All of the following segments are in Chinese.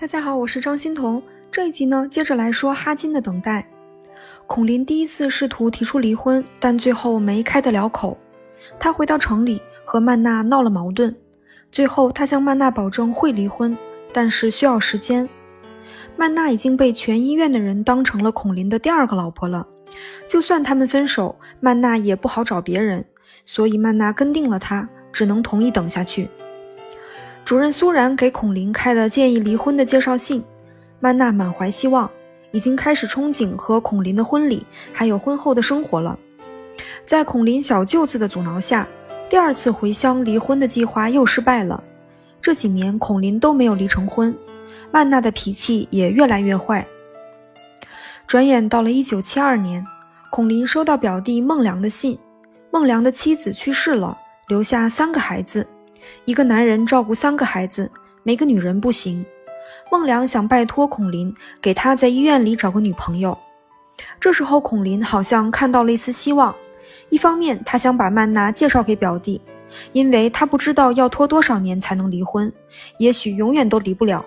大家好，我是张欣彤。这一集呢，接着来说哈金的等待。孔林第一次试图提出离婚，但最后没开得了口。他回到城里和曼娜闹了矛盾，最后他向曼娜保证会离婚，但是需要时间。曼娜已经被全医院的人当成了孔林的第二个老婆了，就算他们分手，曼娜也不好找别人，所以曼娜跟定了他，只能同意等下去。主任苏然给孔林开了建议离婚的介绍信，曼娜满怀希望，已经开始憧憬和孔林的婚礼，还有婚后的生活了。在孔林小舅子的阻挠下，第二次回乡离婚的计划又失败了。这几年孔林都没有离成婚，曼娜的脾气也越来越坏。转眼到了一九七二年，孔林收到表弟孟良的信，孟良的妻子去世了，留下三个孩子。一个男人照顾三个孩子，没个女人不行。孟良想拜托孔林给他在医院里找个女朋友。这时候，孔林好像看到了一丝希望。一方面，他想把曼娜介绍给表弟，因为他不知道要拖多少年才能离婚，也许永远都离不了。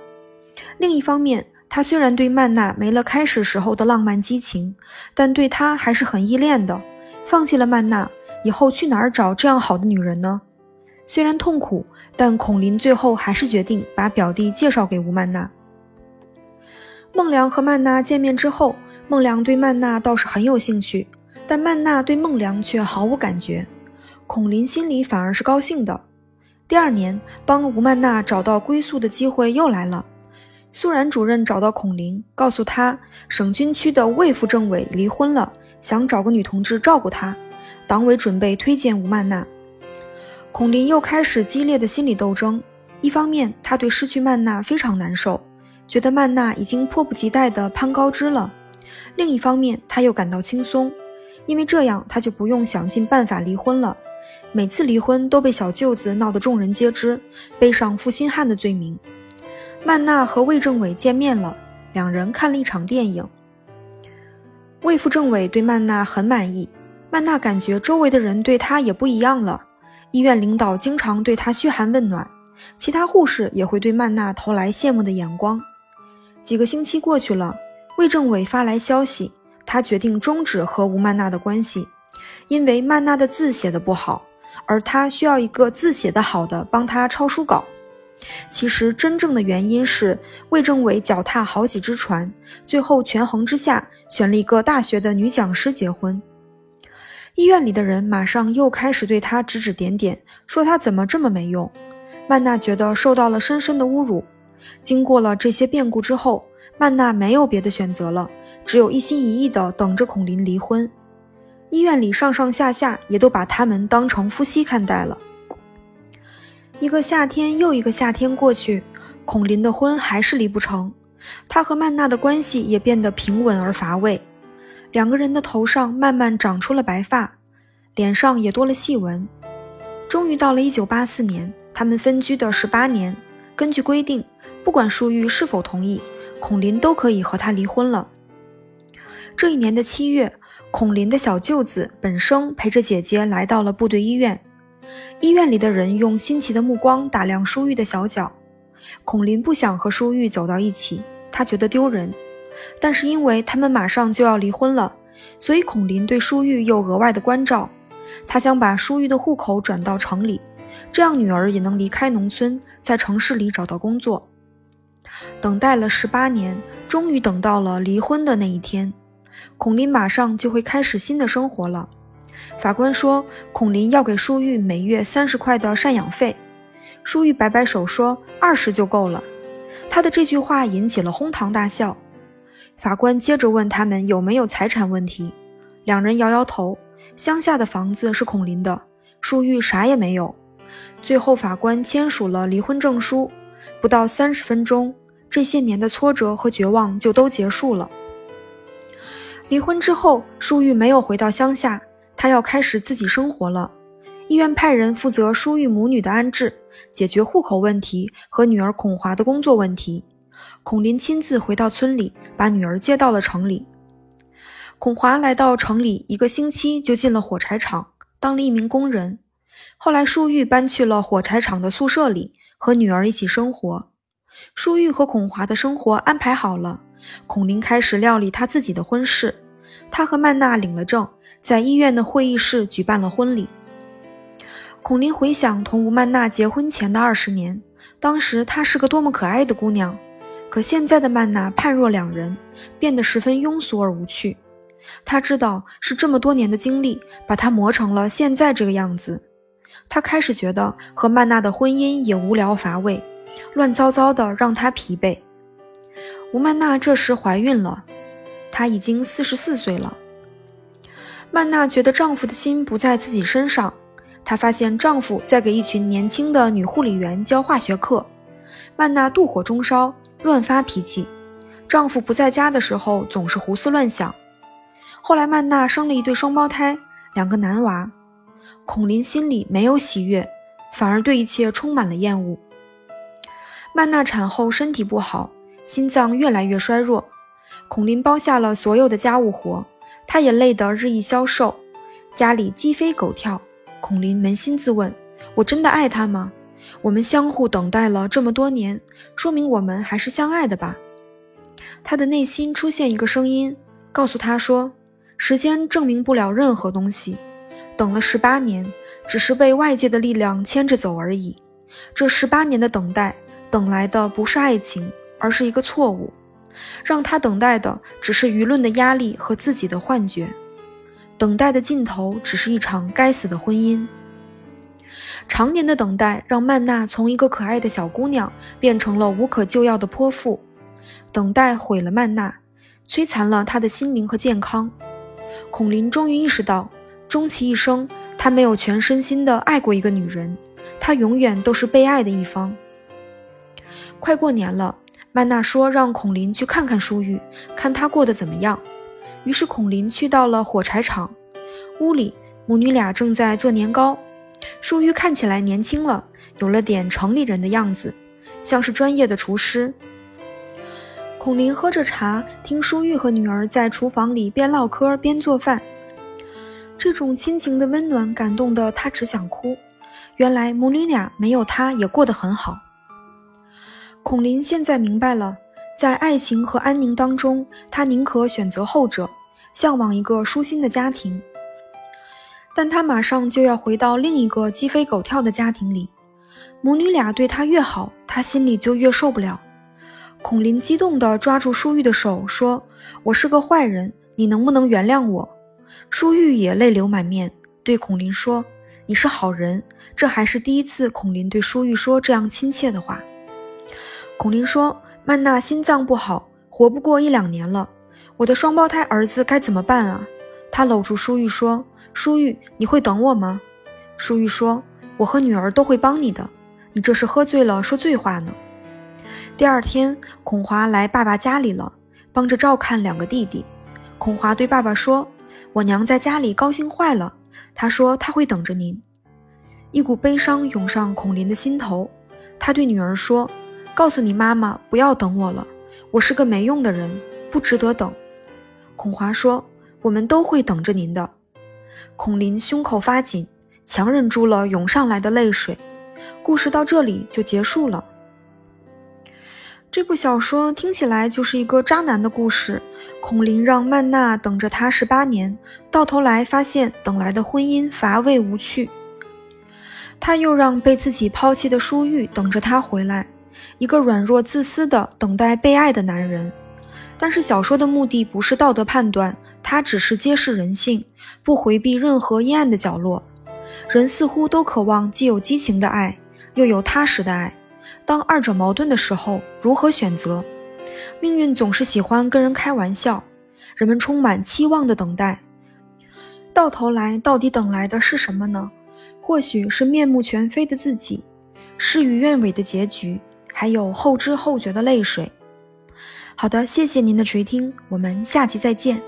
另一方面，他虽然对曼娜没了开始时候的浪漫激情，但对她还是很依恋的。放弃了曼娜以后，去哪儿找这样好的女人呢？虽然痛苦，但孔林最后还是决定把表弟介绍给吴曼娜。孟良和曼娜见面之后，孟良对曼娜倒是很有兴趣，但曼娜对孟良却毫无感觉。孔林心里反而是高兴的。第二年，帮吴曼娜找到归宿的机会又来了。苏然主任找到孔林，告诉他省军区的魏副政委离婚了，想找个女同志照顾他。党委准备推荐吴曼娜。孔林又开始激烈的心理斗争。一方面，他对失去曼娜非常难受，觉得曼娜已经迫不及待地攀高枝了；另一方面，他又感到轻松，因为这样他就不用想尽办法离婚了。每次离婚都被小舅子闹得众人皆知，背上负心汉的罪名。曼娜和魏政委见面了，两人看了一场电影。魏副政委对曼娜很满意，曼娜感觉周围的人对她也不一样了。医院领导经常对他嘘寒问暖，其他护士也会对曼娜投来羡慕的眼光。几个星期过去了，魏政委发来消息，他决定终止和吴曼娜的关系，因为曼娜的字写的不好，而他需要一个字写得好的帮他抄书稿。其实真正的原因是魏政委脚踏好几只船，最后权衡之下选了一个大学的女讲师结婚。医院里的人马上又开始对他指指点点，说他怎么这么没用。曼娜觉得受到了深深的侮辱。经过了这些变故之后，曼娜没有别的选择了，只有一心一意地等着孔林离婚。医院里上上下下也都把他们当成夫妻看待了。一个夏天又一个夏天过去，孔林的婚还是离不成，他和曼娜的关系也变得平稳而乏味。两个人的头上慢慢长出了白发，脸上也多了细纹。终于到了一九八四年，他们分居的十八年，根据规定，不管舒玉是否同意，孔林都可以和他离婚了。这一年的七月，孔林的小舅子本生陪着姐姐来到了部队医院。医院里的人用新奇的目光打量舒玉的小脚。孔林不想和舒玉走到一起，他觉得丢人。但是因为他们马上就要离婚了，所以孔林对舒玉又额外的关照。他想把舒玉的户口转到城里，这样女儿也能离开农村，在城市里找到工作。等待了十八年，终于等到了离婚的那一天。孔林马上就会开始新的生活了。法官说，孔林要给舒玉每月三十块的赡养费。舒玉摆摆手说：“二十就够了。”他的这句话引起了哄堂大笑。法官接着问他们有没有财产问题，两人摇摇头。乡下的房子是孔林的，舒玉啥也没有。最后，法官签署了离婚证书。不到三十分钟，这些年的挫折和绝望就都结束了。离婚之后，舒玉没有回到乡下，她要开始自己生活了。医院派人负责舒玉母女的安置，解决户口问题和女儿孔华的工作问题。孔林亲自回到村里，把女儿接到了城里。孔华来到城里一个星期，就进了火柴厂，当了一名工人。后来，舒玉搬去了火柴厂的宿舍里，和女儿一起生活。舒玉和孔华的生活安排好了，孔林开始料理他自己的婚事。他和曼娜领了证，在医院的会议室举办了婚礼。孔林回想同吴曼娜结婚前的二十年，当时她是个多么可爱的姑娘。可现在的曼娜判若两人，变得十分庸俗而无趣。他知道是这么多年的经历把她磨成了现在这个样子。他开始觉得和曼娜的婚姻也无聊乏味，乱糟糟的，让他疲惫。吴曼娜这时怀孕了，她已经四十四岁了。曼娜觉得丈夫的心不在自己身上，她发现丈夫在给一群年轻的女护理员教化学课。曼娜妒火中烧。乱发脾气，丈夫不在家的时候总是胡思乱想。后来曼娜生了一对双胞胎，两个男娃。孔林心里没有喜悦，反而对一切充满了厌恶。曼娜产后身体不好，心脏越来越衰弱。孔林包下了所有的家务活，他也累得日益消瘦，家里鸡飞狗跳。孔林扪心自问：我真的爱他吗？我们相互等待了这么多年，说明我们还是相爱的吧？他的内心出现一个声音，告诉他说：“时间证明不了任何东西，等了十八年，只是被外界的力量牵着走而已。这十八年的等待，等来的不是爱情，而是一个错误。让他等待的只是舆论的压力和自己的幻觉，等待的尽头只是一场该死的婚姻。”常年的等待让曼娜从一个可爱的小姑娘变成了无可救药的泼妇，等待毁了曼娜，摧残了她的心灵和健康。孔林终于意识到，终其一生，他没有全身心的爱过一个女人，他永远都是被爱的一方。快过年了，曼娜说让孔林去看看舒玉，看她过得怎么样。于是孔林去到了火柴厂，屋里母女俩正在做年糕。舒玉看起来年轻了，有了点城里人的样子，像是专业的厨师。孔林喝着茶，听舒玉和女儿在厨房里边唠嗑边做饭，这种亲情的温暖感动的他只想哭。原来母女俩没有他也过得很好。孔林现在明白了，在爱情和安宁当中，他宁可选择后者，向往一个舒心的家庭。但他马上就要回到另一个鸡飞狗跳的家庭里，母女俩对他越好，他心里就越受不了。孔林激动地抓住舒玉的手说：“我是个坏人，你能不能原谅我？”舒玉也泪流满面，对孔林说：“你是好人。”这还是第一次，孔林对舒玉说这样亲切的话。孔林说：“曼娜心脏不好，活不过一两年了，我的双胞胎儿子该怎么办啊？”他搂住舒玉说。舒玉，你会等我吗？舒玉说：“我和女儿都会帮你的。”你这是喝醉了说醉话呢。第二天，孔华来爸爸家里了，帮着照看两个弟弟。孔华对爸爸说：“我娘在家里高兴坏了，她说她会等着您。”一股悲伤涌上孔林的心头，他对女儿说：“告诉你妈妈，不要等我了，我是个没用的人，不值得等。”孔华说：“我们都会等着您的。”孔林胸口发紧，强忍住了涌上来的泪水。故事到这里就结束了。这部小说听起来就是一个渣男的故事。孔林让曼娜等着他十八年，到头来发现等来的婚姻乏味无趣。他又让被自己抛弃的舒玉等着他回来，一个软弱自私的等待被爱的男人。但是小说的目的不是道德判断。它只是揭示人性，不回避任何阴暗的角落。人似乎都渴望既有激情的爱，又有踏实的爱。当二者矛盾的时候，如何选择？命运总是喜欢跟人开玩笑。人们充满期望的等待，到头来到底等来的是什么呢？或许是面目全非的自己，事与愿违的结局，还有后知后觉的泪水。好的，谢谢您的垂听，我们下期再见。